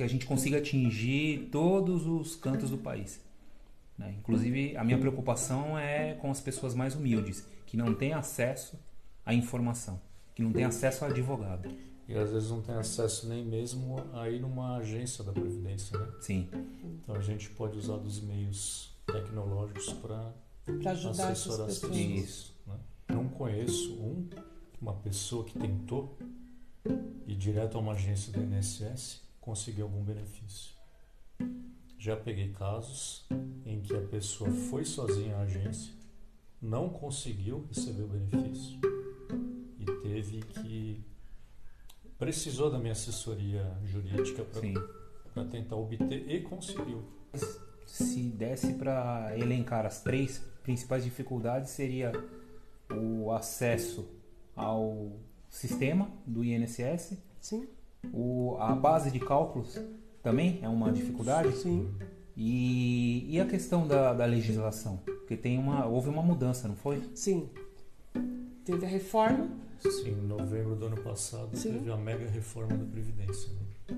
que a gente consiga atingir todos os cantos do país. Né? Inclusive, a minha preocupação é com as pessoas mais humildes, que não têm acesso à informação, que não têm acesso a advogado. E às vezes não tem acesso nem mesmo a ir numa agência da Previdência, né? Sim. Então a gente pode usar dos meios tecnológicos para assessorar as pessoas. pessoas. Isso. né? Não conheço um, uma pessoa que tentou ir direto a uma agência do INSS conseguir algum benefício. Já peguei casos em que a pessoa foi sozinha à agência, não conseguiu receber o benefício e teve que precisou da minha assessoria jurídica para tentar obter e conseguiu. Se desse para elencar as três principais dificuldades, seria o acesso ao sistema do INSS, Sim, o, a base de cálculos também é uma dificuldade, sim. e, e a questão da, da legislação, porque tem uma, houve uma mudança, não foi? Sim. Teve a reforma. Sim, em novembro do ano passado Sim. teve a mega reforma da Previdência. né?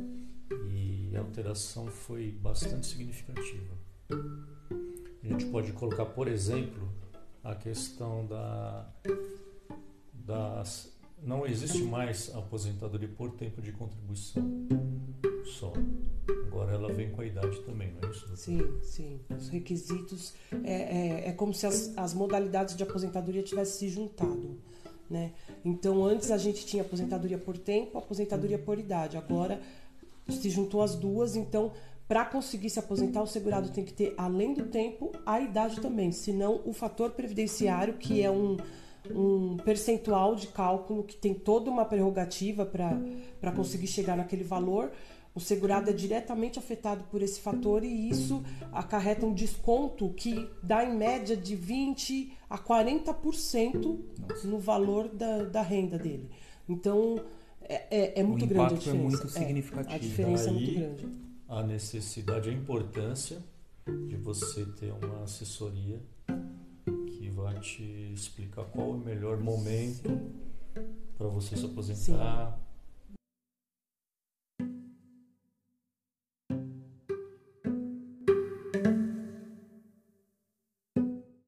E a alteração foi bastante significativa. A gente pode colocar, por exemplo, a questão da. das, não existe mais aposentadoria por tempo de contribuição só. Agora ela vem com a idade também, não é isso? Sim, sim. Os requisitos. É, é, é como se as, as modalidades de aposentadoria tivessem se juntado. Né? Então, antes a gente tinha aposentadoria por tempo, aposentadoria por idade. Agora se juntou as duas. Então, para conseguir se aposentar, o segurado tem que ter, além do tempo, a idade também. Senão, o fator previdenciário, que é um, um percentual de cálculo que tem toda uma prerrogativa para conseguir chegar naquele valor, o segurado é diretamente afetado por esse fator e isso acarreta um desconto que dá em média de 20% a 40% no valor da, da renda dele. Então, é, é, é muito o grande a impacto é diferença. muito significativo. a diferença é muito grande. a necessidade, a importância de você ter uma assessoria vai te explicar qual o melhor momento para você se aposentar,